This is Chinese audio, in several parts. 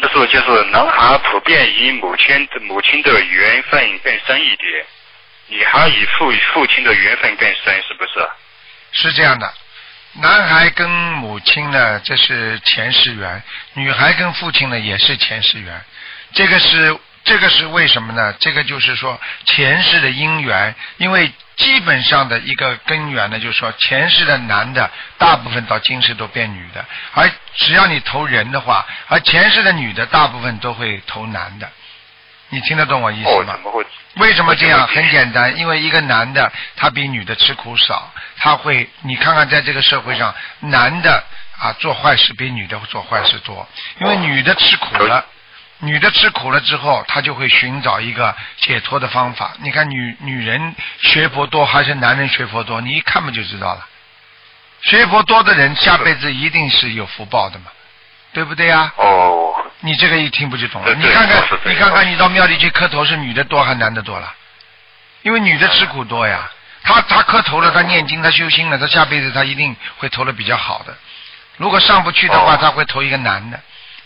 不是，就是男孩普遍以母亲的母亲的缘分更深一点，女孩以父父亲的缘分更深，是不是？是这样的，男孩跟母亲呢，这是前世缘；女孩跟父亲呢，也是前世缘。这个是这个是为什么呢？这个就是说前世的姻缘，因为基本上的一个根源呢，就是说前世的男的，大部分到今世都变女的，而只要你投人的话，而前世的女的大部分都会投男的。你听得懂我意思哦，吗？为什么这样？很简单，因为一个男的他比女的吃苦少，他会，你看看在这个社会上，男的啊做坏事比女的做坏事多，因为女的吃苦了，女的吃苦了之后，她就会寻找一个解脱的方法。你看女女人学佛多还是男人学佛多？你一看不就知道了。学佛多的人下辈子一定是有福报的嘛，对不对呀、哦，你这个一听不就懂了？你看看你看看，你到庙里去磕头是女的多还是男的多了？因为女的吃苦多呀，她她磕头了，她念经，她修心了，她下辈子她一定会投的比较好的。如果上不去的话，哦她会投一个男的，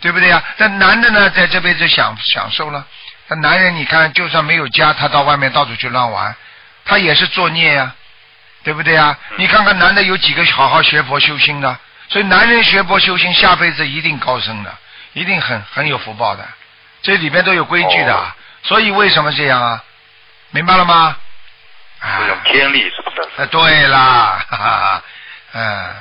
对不对呀？但男的呢，在这辈子享享受了。那男人，你看，就算没有家，他到外面到处去乱玩，他也是作孽呀，对不对呀？嗯你看看男的有几个好好学佛修心的？所以男人学佛修心，下辈子一定高升的，一定很很有福报的，这里边都有规矩的。哦所以为什么这样啊？明白了吗？啊这种天理是不是？啊，对啦，哈哈，嗯。